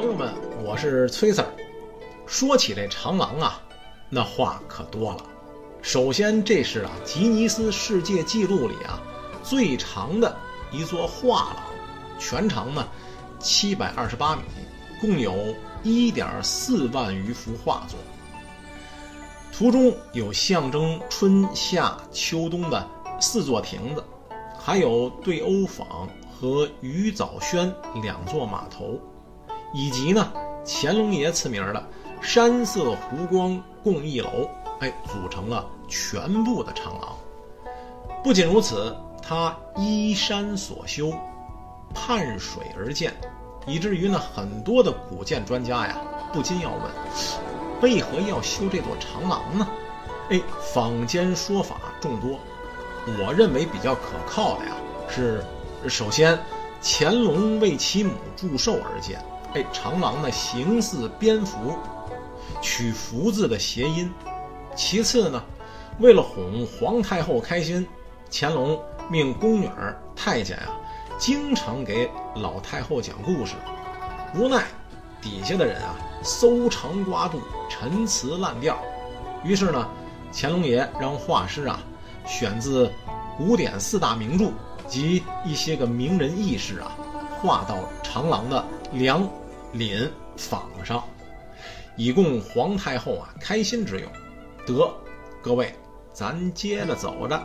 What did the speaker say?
朋友们，我是崔 Sir。说起这长廊啊，那话可多了。首先，这是啊吉尼斯世界纪录里啊最长的一座画廊，全长呢七百二十八米，共有一点四万余幅画作。图中有象征春夏秋冬的四座亭子，还有对欧坊和鱼藻轩两座码头，以及呢乾隆爷赐名的山色湖光共一楼。哎，组成了全部的长廊。不仅如此，它依山所修，畔水而建，以至于呢，很多的古建专家呀，不禁要问：为何要修这座长廊呢？哎，坊间说法众多，我认为比较可靠的呀，是首先，乾隆为其母祝寿而建。哎，长廊呢，形似蝙蝠，取“福”字的谐音。其次呢，为了哄皇太后开心，乾隆命宫女儿、太监啊，经常给老太后讲故事。无奈底下的人啊，搜肠刮肚，陈词滥调。于是呢，乾隆爷让画师啊，选自古典四大名著及一些个名人轶事啊，画到长廊的梁、檩、坊上，以供皇太后啊开心之用。得，各位，咱接着走着。